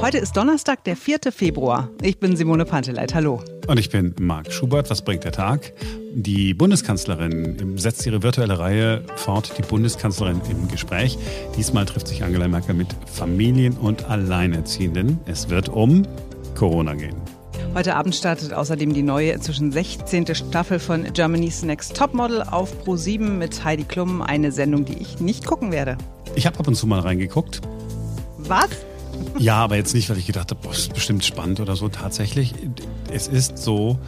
Heute ist Donnerstag, der 4. Februar. Ich bin Simone Panteleit. Hallo. Und ich bin Marc Schubert. Was bringt der Tag? Die Bundeskanzlerin setzt ihre virtuelle Reihe fort, die Bundeskanzlerin im Gespräch. Diesmal trifft sich Angela Merkel mit Familien und Alleinerziehenden. Es wird um Corona gehen. Heute Abend startet außerdem die neue, inzwischen 16. Staffel von Germany's Next Topmodel auf Pro7 mit Heidi Klum. Eine Sendung, die ich nicht gucken werde. Ich habe ab und zu mal reingeguckt. Was? Ja, aber jetzt nicht, weil ich gedacht habe, boah, ist bestimmt spannend oder so. Tatsächlich, es ist so,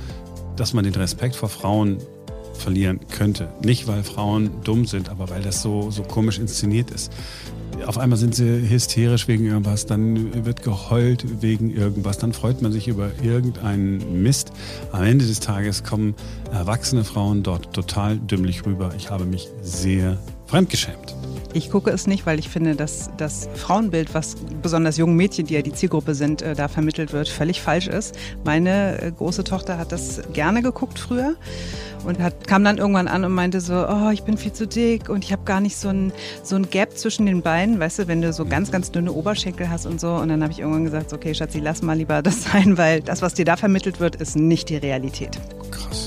dass man den Respekt vor Frauen verlieren könnte. Nicht, weil Frauen dumm sind, aber weil das so, so komisch inszeniert ist. Auf einmal sind sie hysterisch wegen irgendwas, dann wird geheult wegen irgendwas, dann freut man sich über irgendeinen Mist. Am Ende des Tages kommen erwachsene Frauen dort total dümmlich rüber. Ich habe mich sehr fremdgeschämt. Ich gucke es nicht, weil ich finde, dass das Frauenbild, was besonders jungen Mädchen, die ja die Zielgruppe sind, äh, da vermittelt wird, völlig falsch ist. Meine äh, große Tochter hat das gerne geguckt früher und hat, kam dann irgendwann an und meinte so, oh, ich bin viel zu dick und ich habe gar nicht so ein, so ein Gap zwischen den Beinen, weißt du, wenn du so ganz, ganz dünne Oberschenkel hast und so. Und dann habe ich irgendwann gesagt, okay, Schatzi, lass mal lieber das sein, weil das, was dir da vermittelt wird, ist nicht die Realität. Krass.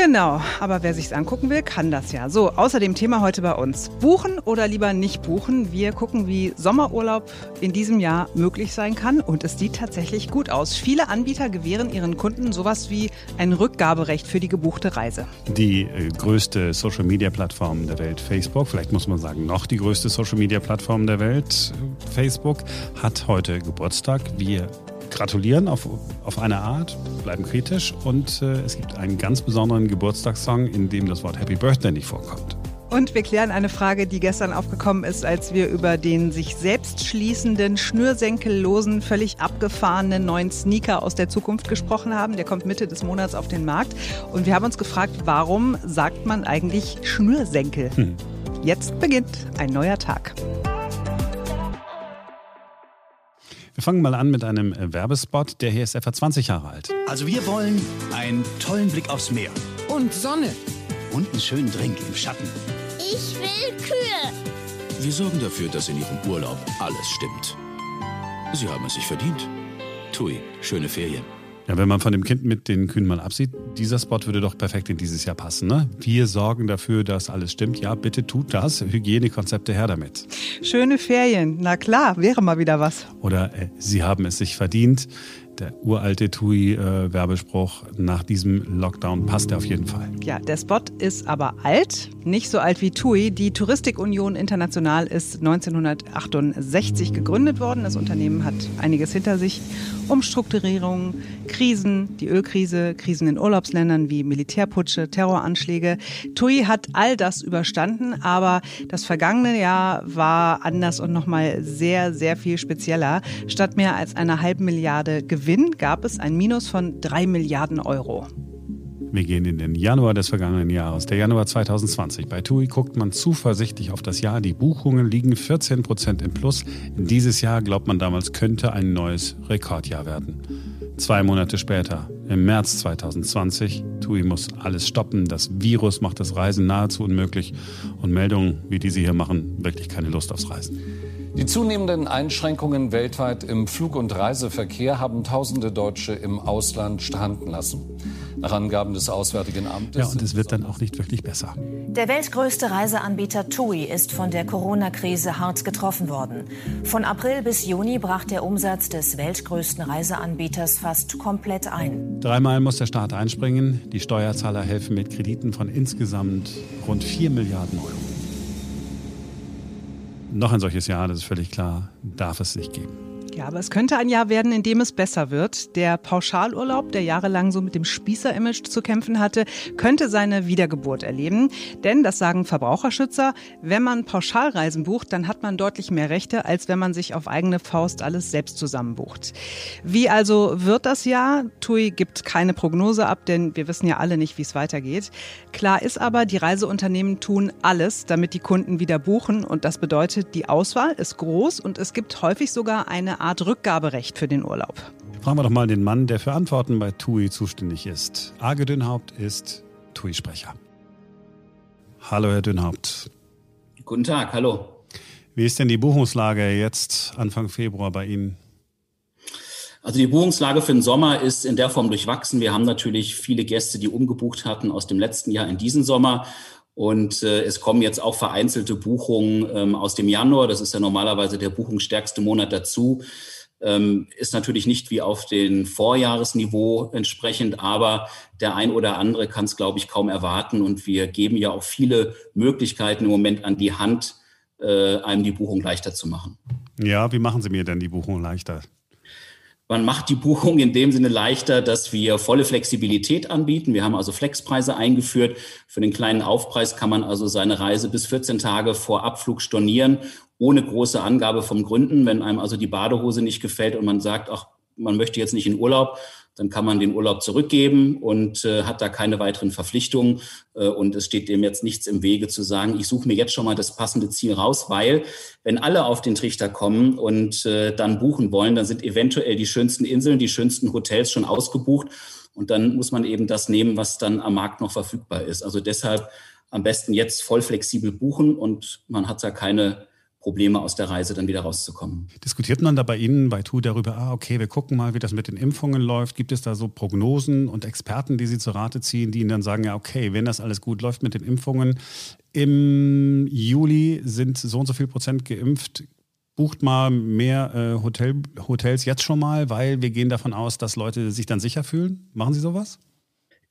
Genau, aber wer sich's angucken will, kann das ja. So, außerdem Thema heute bei uns. Buchen oder lieber nicht buchen? Wir gucken, wie Sommerurlaub in diesem Jahr möglich sein kann und es sieht tatsächlich gut aus. Viele Anbieter gewähren ihren Kunden sowas wie ein Rückgaberecht für die gebuchte Reise. Die äh, größte Social Media Plattform der Welt, Facebook, vielleicht muss man sagen, noch die größte Social Media Plattform der Welt, Facebook, hat heute Geburtstag. Wir gratulieren auf, auf eine Art, bleiben kritisch und äh, es gibt einen ganz besonderen Geburtstagssong, in dem das Wort Happy Birthday nicht vorkommt. Und wir klären eine Frage, die gestern aufgekommen ist, als wir über den sich selbst schließenden, schnürsenkellosen, völlig abgefahrenen neuen Sneaker aus der Zukunft gesprochen haben. Der kommt Mitte des Monats auf den Markt. Und wir haben uns gefragt, warum sagt man eigentlich Schnürsenkel? Hm. Jetzt beginnt ein neuer Tag. Wir fangen mal an mit einem äh, Werbespot. Der hier ist etwa 20 Jahre alt. Also wir wollen einen tollen Blick aufs Meer. Und Sonne. Und einen schönen Drink im Schatten. Ich will Kühe. Wir sorgen dafür, dass in Ihrem Urlaub alles stimmt. Sie haben es sich verdient. Tui, schöne Ferien. Ja, wenn man von dem Kind mit den Kühen mal absieht, dieser Spot würde doch perfekt in dieses Jahr passen. Ne? Wir sorgen dafür, dass alles stimmt. Ja, bitte tut das. Hygienekonzepte her damit. Schöne Ferien. Na klar, wäre mal wieder was. Oder äh, Sie haben es sich verdient der uralte TUI-Werbespruch nach diesem Lockdown passt er auf jeden Fall. Ja, der Spot ist aber alt, nicht so alt wie TUI. Die Touristikunion International ist 1968 gegründet worden. Das Unternehmen hat einiges hinter sich. Umstrukturierung, Krisen, die Ölkrise, Krisen in Urlaubsländern wie Militärputsche, Terroranschläge. TUI hat all das überstanden, aber das vergangene Jahr war anders und nochmal sehr, sehr viel spezieller. Statt mehr als einer halben Milliarde Gewinn gab es ein Minus von 3 Milliarden Euro. Wir gehen in den Januar des vergangenen Jahres, der Januar 2020. Bei TUI guckt man zuversichtlich auf das Jahr. Die Buchungen liegen 14 Prozent im Plus. Dieses Jahr, glaubt man damals, könnte ein neues Rekordjahr werden. Zwei Monate später, im März 2020, TUI muss alles stoppen. Das Virus macht das Reisen nahezu unmöglich. Und Meldungen wie diese hier machen wirklich keine Lust aufs Reisen. Die zunehmenden Einschränkungen weltweit im Flug- und Reiseverkehr haben tausende Deutsche im Ausland stranden lassen. Nach Angaben des Auswärtigen Amtes. Ja, und es wird dann auch nicht wirklich besser. Der weltgrößte Reiseanbieter TUI ist von der Corona-Krise hart getroffen worden. Von April bis Juni brach der Umsatz des weltgrößten Reiseanbieters fast komplett ein. Dreimal muss der Staat einspringen. Die Steuerzahler helfen mit Krediten von insgesamt rund 4 Milliarden Euro. Noch ein solches Jahr, das ist völlig klar, darf es nicht geben. Ja, aber es könnte ein Jahr werden, in dem es besser wird. Der Pauschalurlaub, der jahrelang so mit dem Spießer-Image zu kämpfen hatte, könnte seine Wiedergeburt erleben. Denn, das sagen Verbraucherschützer, wenn man Pauschalreisen bucht, dann hat man deutlich mehr Rechte, als wenn man sich auf eigene Faust alles selbst zusammenbucht. Wie also wird das Jahr? TUI gibt keine Prognose ab, denn wir wissen ja alle nicht, wie es weitergeht. Klar ist aber, die Reiseunternehmen tun alles, damit die Kunden wieder buchen. Und das bedeutet, die Auswahl ist groß und es gibt häufig sogar eine Art Art Rückgaberecht für den Urlaub. Fragen wir doch mal den Mann, der für Antworten bei TUI zuständig ist. Arge Dünnhaupt ist TUI-Sprecher. Hallo, Herr Dünnhaupt. Guten Tag, hallo. Wie ist denn die Buchungslage jetzt Anfang Februar bei Ihnen? Also die Buchungslage für den Sommer ist in der Form durchwachsen. Wir haben natürlich viele Gäste, die umgebucht hatten aus dem letzten Jahr in diesen Sommer. Und äh, es kommen jetzt auch vereinzelte Buchungen ähm, aus dem Januar. Das ist ja normalerweise der buchungsstärkste Monat dazu. Ähm, ist natürlich nicht wie auf den Vorjahresniveau entsprechend, aber der ein oder andere kann es, glaube ich, kaum erwarten. Und wir geben ja auch viele Möglichkeiten im Moment an die Hand, äh, einem die Buchung leichter zu machen. Ja, wie machen Sie mir denn die Buchung leichter? Man macht die Buchung in dem Sinne leichter, dass wir volle Flexibilität anbieten. Wir haben also Flexpreise eingeführt. Für den kleinen Aufpreis kann man also seine Reise bis 14 Tage vor Abflug stornieren, ohne große Angabe vom Gründen. Wenn einem also die Badehose nicht gefällt und man sagt, ach, man möchte jetzt nicht in Urlaub, dann kann man den Urlaub zurückgeben und äh, hat da keine weiteren Verpflichtungen. Äh, und es steht dem jetzt nichts im Wege zu sagen, ich suche mir jetzt schon mal das passende Ziel raus, weil wenn alle auf den Trichter kommen und äh, dann buchen wollen, dann sind eventuell die schönsten Inseln, die schönsten Hotels schon ausgebucht. Und dann muss man eben das nehmen, was dann am Markt noch verfügbar ist. Also deshalb am besten jetzt voll flexibel buchen und man hat da keine Probleme aus der Reise dann wieder rauszukommen. Diskutiert man da bei Ihnen bei TU darüber, ah, okay, wir gucken mal, wie das mit den Impfungen läuft? Gibt es da so Prognosen und Experten, die Sie zur Rate ziehen, die Ihnen dann sagen, ja, okay, wenn das alles gut läuft mit den Impfungen, im Juli sind so und so viel Prozent geimpft, bucht mal mehr äh, Hotel, Hotels jetzt schon mal, weil wir gehen davon aus, dass Leute sich dann sicher fühlen. Machen Sie sowas?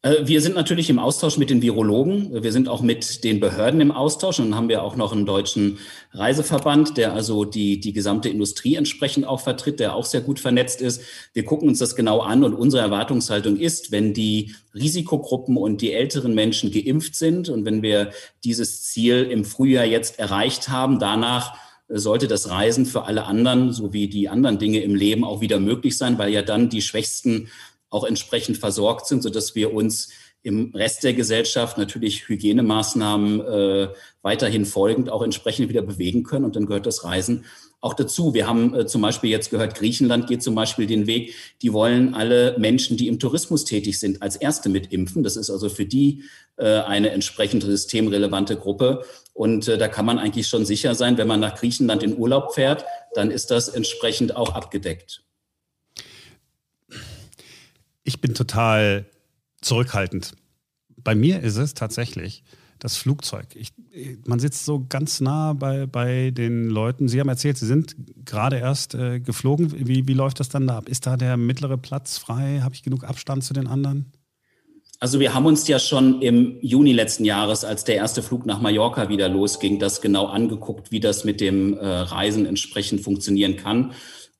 Äh, wir sind natürlich im Austausch mit den Virologen. Wir sind auch mit den Behörden im Austausch. Und dann haben wir auch noch einen deutschen Reiseverband, der also die, die gesamte Industrie entsprechend auch vertritt, der auch sehr gut vernetzt ist. Wir gucken uns das genau an und unsere Erwartungshaltung ist, wenn die Risikogruppen und die älteren Menschen geimpft sind und wenn wir dieses Ziel im Frühjahr jetzt erreicht haben, danach sollte das Reisen für alle anderen sowie die anderen Dinge im Leben auch wieder möglich sein, weil ja dann die schwächsten auch entsprechend versorgt sind, sodass wir uns im Rest der Gesellschaft natürlich Hygienemaßnahmen äh, weiterhin folgend auch entsprechend wieder bewegen können. Und dann gehört das Reisen auch dazu. Wir haben äh, zum Beispiel jetzt gehört, Griechenland geht zum Beispiel den Weg, die wollen alle Menschen, die im Tourismus tätig sind, als Erste mit impfen. Das ist also für die äh, eine entsprechend systemrelevante Gruppe. Und äh, da kann man eigentlich schon sicher sein, wenn man nach Griechenland in Urlaub fährt, dann ist das entsprechend auch abgedeckt. Ich bin total zurückhaltend. Bei mir ist es tatsächlich das Flugzeug. Ich, man sitzt so ganz nah bei, bei den Leuten. Sie haben erzählt, Sie sind gerade erst äh, geflogen. Wie, wie läuft das dann da ab? Ist da der mittlere Platz frei? Habe ich genug Abstand zu den anderen? Also wir haben uns ja schon im Juni letzten Jahres, als der erste Flug nach Mallorca wieder losging, das genau angeguckt, wie das mit dem äh, Reisen entsprechend funktionieren kann.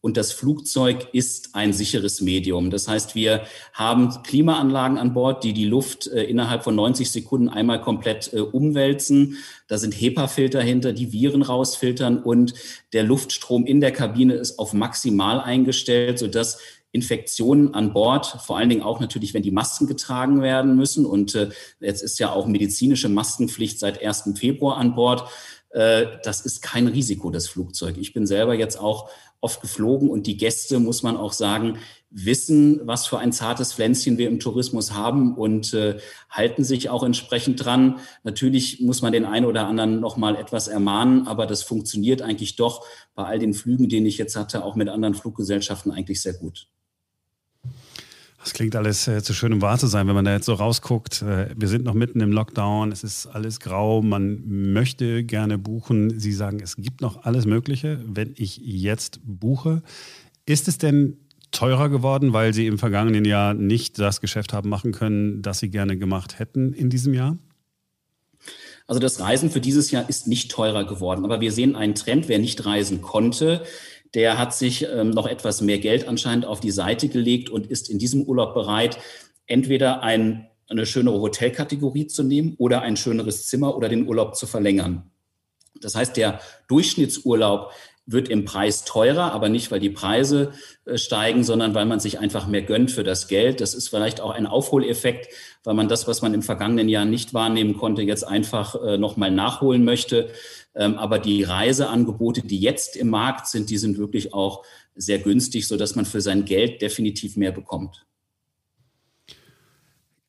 Und das Flugzeug ist ein sicheres Medium. Das heißt, wir haben Klimaanlagen an Bord, die die Luft äh, innerhalb von 90 Sekunden einmal komplett äh, umwälzen. Da sind HEPA-Filter hinter, die Viren rausfiltern und der Luftstrom in der Kabine ist auf maximal eingestellt, sodass Infektionen an Bord, vor allen Dingen auch natürlich, wenn die Masken getragen werden müssen. Und äh, jetzt ist ja auch medizinische Maskenpflicht seit 1. Februar an Bord. Äh, das ist kein Risiko, das Flugzeug. Ich bin selber jetzt auch oft geflogen und die Gäste, muss man auch sagen, wissen, was für ein zartes Pflänzchen wir im Tourismus haben und äh, halten sich auch entsprechend dran. Natürlich muss man den einen oder anderen noch mal etwas ermahnen, aber das funktioniert eigentlich doch bei all den Flügen, den ich jetzt hatte, auch mit anderen Fluggesellschaften eigentlich sehr gut. Das klingt alles äh, zu schön, um wahr zu sein, wenn man da jetzt so rausguckt. Äh, wir sind noch mitten im Lockdown, es ist alles grau, man möchte gerne buchen. Sie sagen, es gibt noch alles Mögliche, wenn ich jetzt buche. Ist es denn teurer geworden, weil Sie im vergangenen Jahr nicht das Geschäft haben machen können, das Sie gerne gemacht hätten in diesem Jahr? Also das Reisen für dieses Jahr ist nicht teurer geworden, aber wir sehen einen Trend, wer nicht reisen konnte, der hat sich ähm, noch etwas mehr Geld anscheinend auf die Seite gelegt und ist in diesem Urlaub bereit, entweder ein, eine schönere Hotelkategorie zu nehmen oder ein schöneres Zimmer oder den Urlaub zu verlängern. Das heißt, der Durchschnittsurlaub wird im Preis teurer, aber nicht, weil die Preise äh, steigen, sondern weil man sich einfach mehr gönnt für das Geld. Das ist vielleicht auch ein Aufholeffekt, weil man das, was man im vergangenen Jahr nicht wahrnehmen konnte, jetzt einfach äh, nochmal nachholen möchte. Ähm, aber die Reiseangebote, die jetzt im Markt sind, die sind wirklich auch sehr günstig, sodass man für sein Geld definitiv mehr bekommt.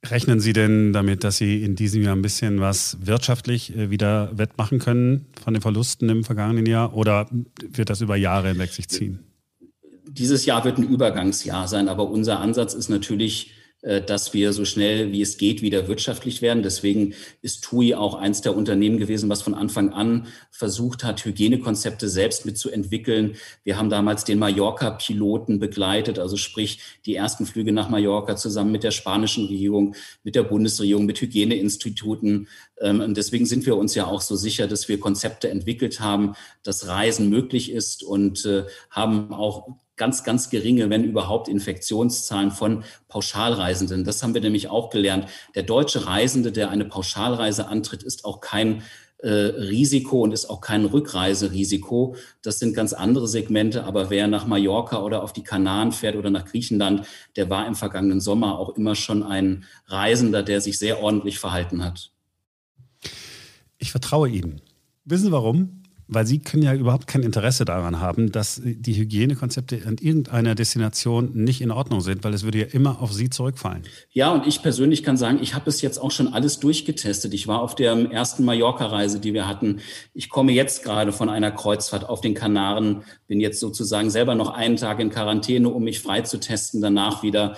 Rechnen Sie denn damit, dass Sie in diesem Jahr ein bisschen was wirtschaftlich äh, wieder wettmachen können von den Verlusten im vergangenen Jahr oder wird das über Jahre hinweg sich ziehen? dieses Jahr wird ein Übergangsjahr sein, aber unser Ansatz ist natürlich, dass wir so schnell wie es geht wieder wirtschaftlich werden. Deswegen ist TUI auch eins der Unternehmen gewesen, was von Anfang an versucht hat, Hygienekonzepte selbst mitzuentwickeln. Wir haben damals den Mallorca-Piloten begleitet, also sprich die ersten Flüge nach Mallorca zusammen mit der spanischen Regierung, mit der Bundesregierung, mit Hygieneinstituten. Ähm, und deswegen sind wir uns ja auch so sicher, dass wir Konzepte entwickelt haben, dass Reisen möglich ist und äh, haben auch ganz, ganz geringe, wenn überhaupt, Infektionszahlen von Pauschalreisenden. Das haben wir nämlich auch gelernt. Der deutsche Reisende, der eine Pauschalreise antritt, ist auch kein äh, Risiko und ist auch kein Rückreiserisiko. Das sind ganz andere Segmente. Aber wer nach Mallorca oder auf die Kanaren fährt oder nach Griechenland, der war im vergangenen Sommer auch immer schon ein Reisender, der sich sehr ordentlich verhalten hat. Ich vertraue Ihnen. Wissen Sie warum? Weil Sie können ja überhaupt kein Interesse daran haben, dass die Hygienekonzepte an irgendeiner Destination nicht in Ordnung sind, weil es würde ja immer auf Sie zurückfallen. Ja, und ich persönlich kann sagen, ich habe es jetzt auch schon alles durchgetestet. Ich war auf der ersten Mallorca-Reise, die wir hatten. Ich komme jetzt gerade von einer Kreuzfahrt auf den Kanaren, bin jetzt sozusagen selber noch einen Tag in Quarantäne, um mich frei zu testen, danach wieder ähm,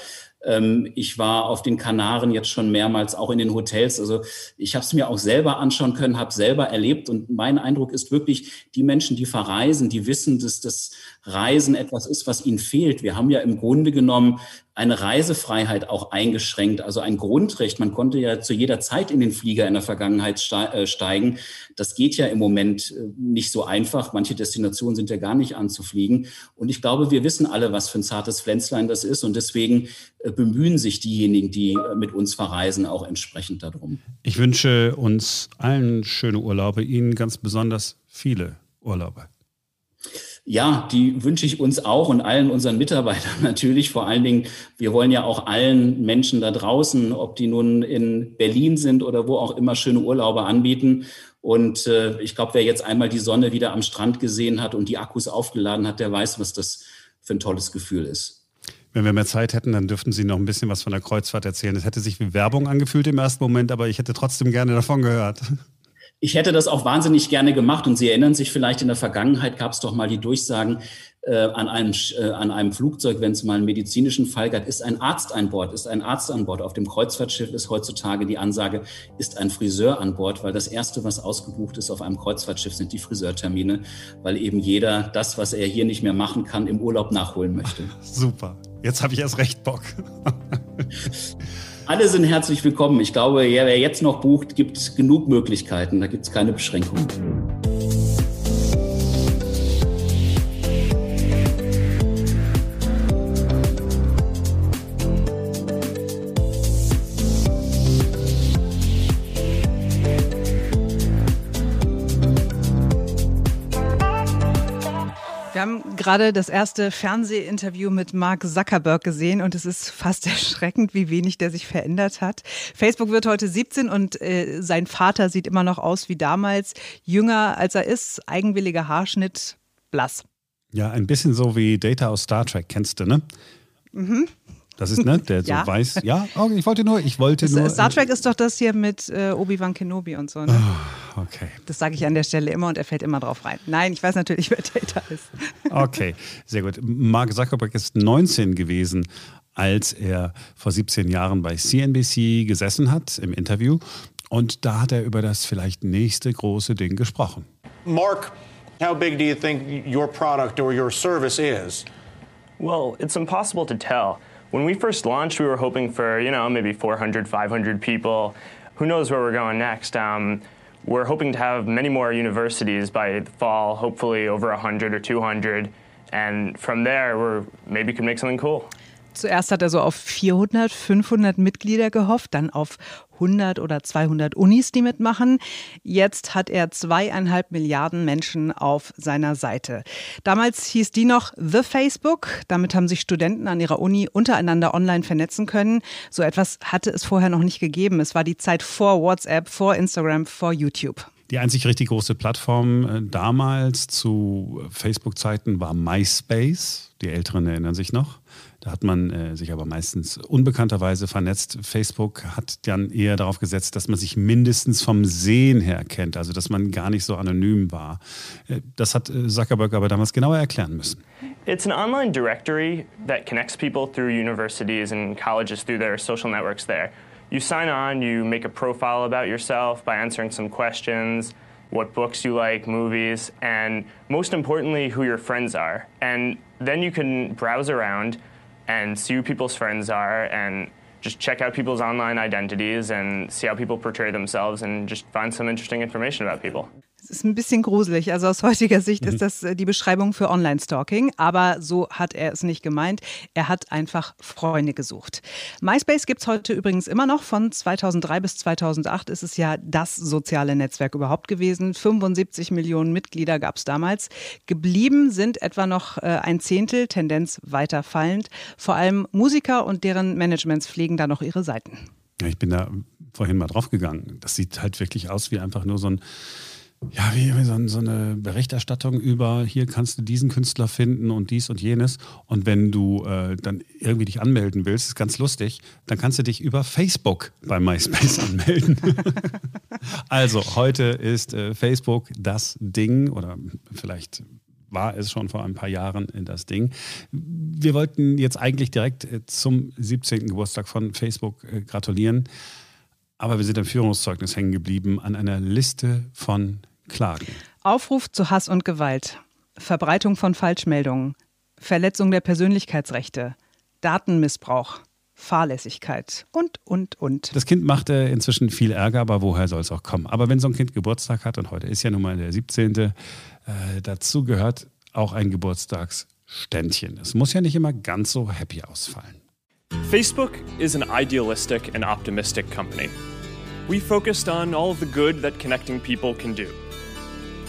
ich war auf den Kanaren jetzt schon mehrmals, auch in den Hotels. Also ich habe es mir auch selber anschauen können, habe selber erlebt. Und mein Eindruck ist wirklich, die Menschen, die verreisen, die wissen, dass das Reisen etwas ist, was ihnen fehlt. Wir haben ja im Grunde genommen eine Reisefreiheit auch eingeschränkt, also ein Grundrecht. Man konnte ja zu jeder Zeit in den Flieger in der Vergangenheit äh, steigen. Das geht ja im Moment äh, nicht so einfach. Manche Destinationen sind ja gar nicht anzufliegen. Und ich glaube, wir wissen alle, was für ein zartes Pflänzlein das ist. Und deswegen äh, bemühen sich diejenigen, die mit uns verreisen, auch entsprechend darum. Ich wünsche uns allen schöne Urlaube, Ihnen ganz besonders viele Urlaube. Ja, die wünsche ich uns auch und allen unseren Mitarbeitern natürlich. Vor allen Dingen, wir wollen ja auch allen Menschen da draußen, ob die nun in Berlin sind oder wo auch immer, schöne Urlaube anbieten. Und äh, ich glaube, wer jetzt einmal die Sonne wieder am Strand gesehen hat und die Akkus aufgeladen hat, der weiß, was das für ein tolles Gefühl ist. Wenn wir mehr Zeit hätten, dann dürften Sie noch ein bisschen was von der Kreuzfahrt erzählen. Es hätte sich wie Werbung angefühlt im ersten Moment, aber ich hätte trotzdem gerne davon gehört. Ich hätte das auch wahnsinnig gerne gemacht und Sie erinnern sich vielleicht, in der Vergangenheit gab es doch mal die Durchsagen, äh, an, einem, äh, an einem Flugzeug, wenn es mal einen medizinischen Fall gab, ist ein Arzt an Bord, ist ein Arzt an Bord. Auf dem Kreuzfahrtschiff ist heutzutage die Ansage, ist ein Friseur an Bord, weil das Erste, was ausgebucht ist auf einem Kreuzfahrtschiff, sind die Friseurtermine, weil eben jeder das, was er hier nicht mehr machen kann, im Urlaub nachholen möchte. Super, jetzt habe ich erst recht Bock. Alle sind herzlich willkommen. Ich glaube, wer jetzt noch bucht, gibt es genug Möglichkeiten. Da gibt es keine Beschränkungen. Gerade das erste Fernsehinterview mit Mark Zuckerberg gesehen und es ist fast erschreckend, wie wenig der sich verändert hat. Facebook wird heute 17 und äh, sein Vater sieht immer noch aus wie damals, jünger als er ist, eigenwilliger Haarschnitt, blass. Ja, ein bisschen so wie Data aus Star Trek, kennst du, ne? Mhm. Das ist, ne, der ja. so weiß. Ja, okay, ich wollte nur, ich wollte das, nur. Star Trek ist doch das hier mit äh, Obi-Wan Kenobi und so, ne? Oh, okay. Das sage ich an der Stelle immer und er fällt immer drauf rein. Nein, ich weiß natürlich, wer Data ist. Okay, sehr gut. Mark Zuckerberg ist 19 gewesen, als er vor 17 Jahren bei CNBC gesessen hat im Interview. Und da hat er über das vielleicht nächste große Ding gesprochen. Mark, how big do you think your product or your service is? Well, it's impossible to tell. When we first launched, we were hoping for, you know, maybe 400, 500 people. Who knows where we're going next? Um, we're hoping to have many more universities by the fall, hopefully over 100 or 200. And from there, we're maybe could make something cool. Zuerst hat er so auf 400, 500 Mitglieder gehofft, dann auf 100 oder 200 Unis, die mitmachen. Jetzt hat er zweieinhalb Milliarden Menschen auf seiner Seite. Damals hieß die noch The Facebook. Damit haben sich Studenten an ihrer Uni untereinander online vernetzen können. So etwas hatte es vorher noch nicht gegeben. Es war die Zeit vor WhatsApp, vor Instagram, vor YouTube. Die einzig richtig große Plattform äh, damals zu Facebook-Zeiten war MySpace. Die Älteren erinnern sich noch. Da hat man äh, sich aber meistens unbekannterweise vernetzt. Facebook hat dann eher darauf gesetzt, dass man sich mindestens vom Sehen her kennt, also dass man gar nicht so anonym war. Äh, das hat äh, Zuckerberg aber damals genauer erklären müssen. It's an online directory that connects people through universities and colleges through their social networks there. You sign on, you make a profile about yourself by answering some questions, what books you like, movies, and most importantly, who your friends are. And then you can browse around and see who people's friends are and just check out people's online identities and see how people portray themselves and just find some interesting information about people. Ist ein bisschen gruselig. Also aus heutiger Sicht mhm. ist das äh, die Beschreibung für Online-Stalking. Aber so hat er es nicht gemeint. Er hat einfach Freunde gesucht. MySpace gibt es heute übrigens immer noch. Von 2003 bis 2008 ist es ja das soziale Netzwerk überhaupt gewesen. 75 Millionen Mitglieder gab es damals. Geblieben sind etwa noch äh, ein Zehntel, Tendenz weiter fallend. Vor allem Musiker und deren Managements pflegen da noch ihre Seiten. Ja, ich bin da vorhin mal draufgegangen. Das sieht halt wirklich aus wie einfach nur so ein ja, wie, so, eine Berichterstattung über, hier kannst du diesen Künstler finden und dies und jenes. Und wenn du äh, dann irgendwie dich anmelden willst, ist ganz lustig, dann kannst du dich über Facebook bei MySpace anmelden. also heute ist äh, Facebook das Ding oder vielleicht war es schon vor ein paar Jahren das Ding. Wir wollten jetzt eigentlich direkt äh, zum 17. Geburtstag von Facebook äh, gratulieren. Aber wir sind am Führungszeugnis hängen geblieben an einer Liste von klagen. Aufruf zu Hass und Gewalt, Verbreitung von Falschmeldungen, Verletzung der Persönlichkeitsrechte, Datenmissbrauch, Fahrlässigkeit und, und, und. Das Kind machte inzwischen viel Ärger, aber woher soll es auch kommen? Aber wenn so ein Kind Geburtstag hat, und heute ist ja nun mal der 17., äh, dazu gehört auch ein Geburtstagsständchen. Es muss ja nicht immer ganz so happy ausfallen. Facebook is an idealistic and optimistic company. We focused on all of the good that connecting people can do.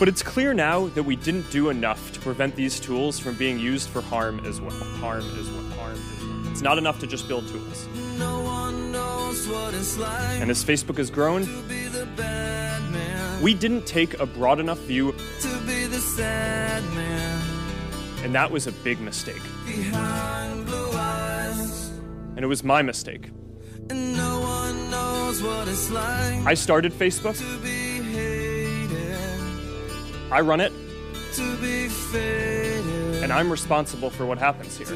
But it's clear now that we didn't do enough to prevent these tools from being used for harm as well. Harm as well. Harm as well. It's not enough to just build tools. No like and as Facebook has grown, we didn't take a broad enough view. And that was a big mistake. And it was my mistake. No like I started Facebook I run it. And I'm responsible for what happens here.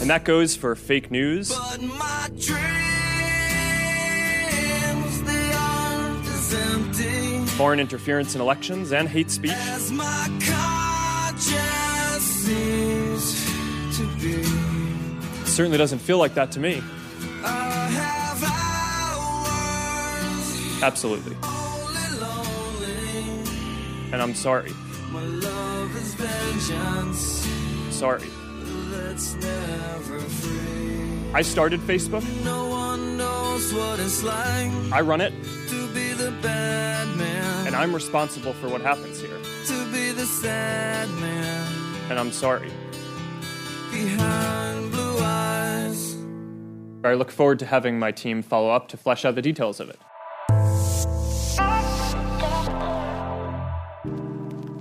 And that goes for fake news. Dreams, foreign interference in elections and hate speech. It certainly doesn't feel like that to me. Absolutely and I'm sorry. My love is vengeance. Sorry. I started Facebook. No one knows what it's like. I run it. To be the bad man. And I'm responsible for what happens here. To be the sad man. And I'm sorry. Behind blue eyes. I look forward to having my team follow up to flesh out the details of it.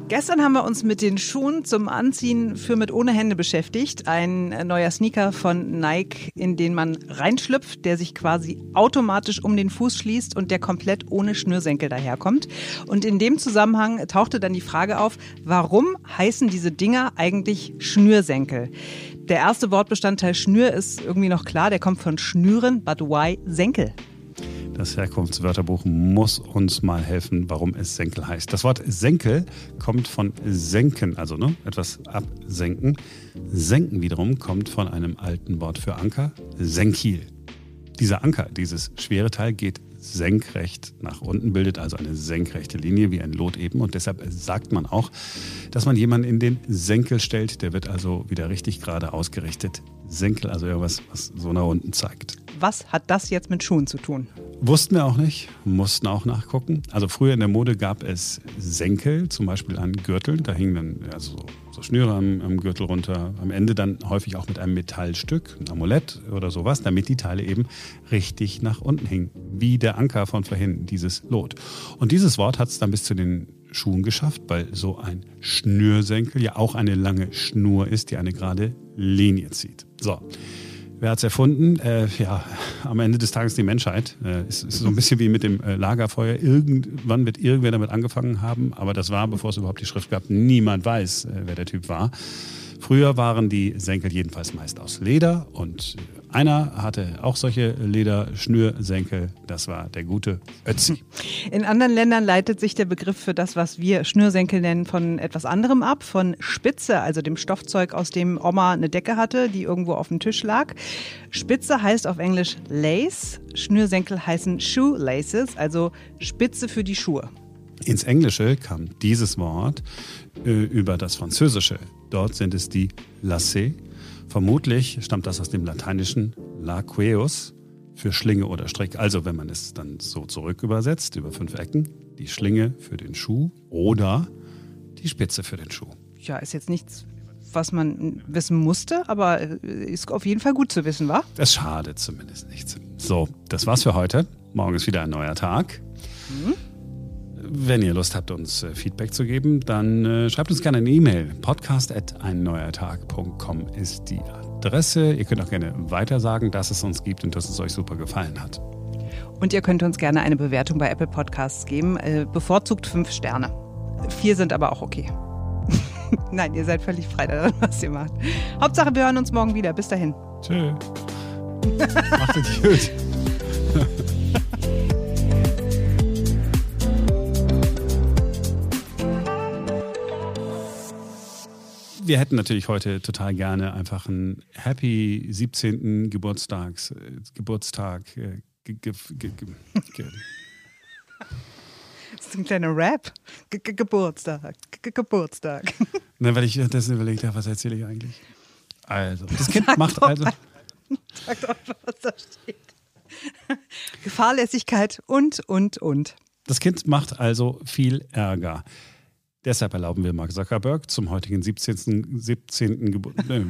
Gestern haben wir uns mit den Schuhen zum Anziehen für mit ohne Hände beschäftigt. Ein neuer Sneaker von Nike, in den man reinschlüpft, der sich quasi automatisch um den Fuß schließt und der komplett ohne Schnürsenkel daherkommt. Und in dem Zusammenhang tauchte dann die Frage auf, warum heißen diese Dinger eigentlich Schnürsenkel? Der erste Wortbestandteil Schnür ist irgendwie noch klar, der kommt von Schnüren, but why Senkel? Das Herkunftswörterbuch muss uns mal helfen, warum es Senkel heißt. Das Wort Senkel kommt von senken, also ne, etwas absenken. Senken wiederum kommt von einem alten Wort für Anker, Senkil. Dieser Anker, dieses schwere Teil, geht senkrecht nach unten, bildet also eine senkrechte Linie wie ein Lot eben. Und deshalb sagt man auch, dass man jemanden in den Senkel stellt. Der wird also wieder richtig gerade ausgerichtet. Senkel, also irgendwas, was so nach unten zeigt. Was hat das jetzt mit Schuhen zu tun? Wussten wir auch nicht, mussten auch nachgucken. Also früher in der Mode gab es Senkel, zum Beispiel an Gürteln. Da hingen dann also so Schnüre am, am, Gürtel runter. Am Ende dann häufig auch mit einem Metallstück, ein Amulett oder sowas, damit die Teile eben richtig nach unten hingen. Wie der Anker von vorhin, dieses Lot. Und dieses Wort hat es dann bis zu den Schuhen geschafft, weil so ein Schnürsenkel ja auch eine lange Schnur ist, die eine gerade Linie zieht. So. Wer hat es erfunden? Äh, ja, am Ende des Tages die Menschheit. Äh, ist, ist so ein bisschen wie mit dem äh, Lagerfeuer. Irgendwann wird irgendwer damit angefangen haben, aber das war, bevor es überhaupt die Schrift gab. Niemand weiß, äh, wer der Typ war. Früher waren die Senkel jedenfalls meist aus Leder und einer hatte auch solche Lederschnürsenkel. Das war der gute Ötzi. In anderen Ländern leitet sich der Begriff für das, was wir Schnürsenkel nennen, von etwas anderem ab. Von Spitze, also dem Stoffzeug, aus dem Oma eine Decke hatte, die irgendwo auf dem Tisch lag. Spitze heißt auf Englisch Lace. Schnürsenkel heißen Shoelaces, also Spitze für die Schuhe. Ins Englische kam dieses Wort äh, über das Französische. Dort sind es die Lacets. Vermutlich stammt das aus dem lateinischen laqueus für Schlinge oder Strick. Also wenn man es dann so zurück übersetzt, über fünf Ecken, die Schlinge für den Schuh oder die Spitze für den Schuh. Ja, ist jetzt nichts, was man wissen musste, aber äh, ist auf jeden Fall gut zu wissen, wa? Es schadet zumindest nichts. So, das war's für heute. Morgen ist wieder ein neuer Tag. Mhm. Wenn ihr Lust habt, uns äh, Feedback zu geben, dann äh, schreibt uns gerne eine E-Mail. podcast.einneuertag.com ist die Adresse. Ihr könnt auch gerne weitersagen, dass es uns gibt und dass es euch super gefallen hat. Und ihr könnt uns gerne eine Bewertung bei Apple Podcasts geben. Äh, bevorzugt fünf Sterne. Vier sind aber auch okay. Nein, ihr seid völlig frei daran, was ihr macht. Hauptsache, wir hören uns morgen wieder. Bis dahin. Tschö. Macht es gut. Wir hätten natürlich heute total gerne einfach einen Happy 17. Geburtstags, äh, Geburtstag. Äh, ge, ge, ge, das ist ein kleiner Rap. Ge Geburtstag. Geburtstag. Na, weil ich das überlegt habe, was erzähle ich eigentlich? Also, das Kind Sag macht also. Sagt einfach, was da steht. Gefahrlässigkeit und, und, und. Das Kind macht also viel Ärger. Deshalb erlauben wir Mark Zuckerberg zum heutigen 17. 17. Geburtstag.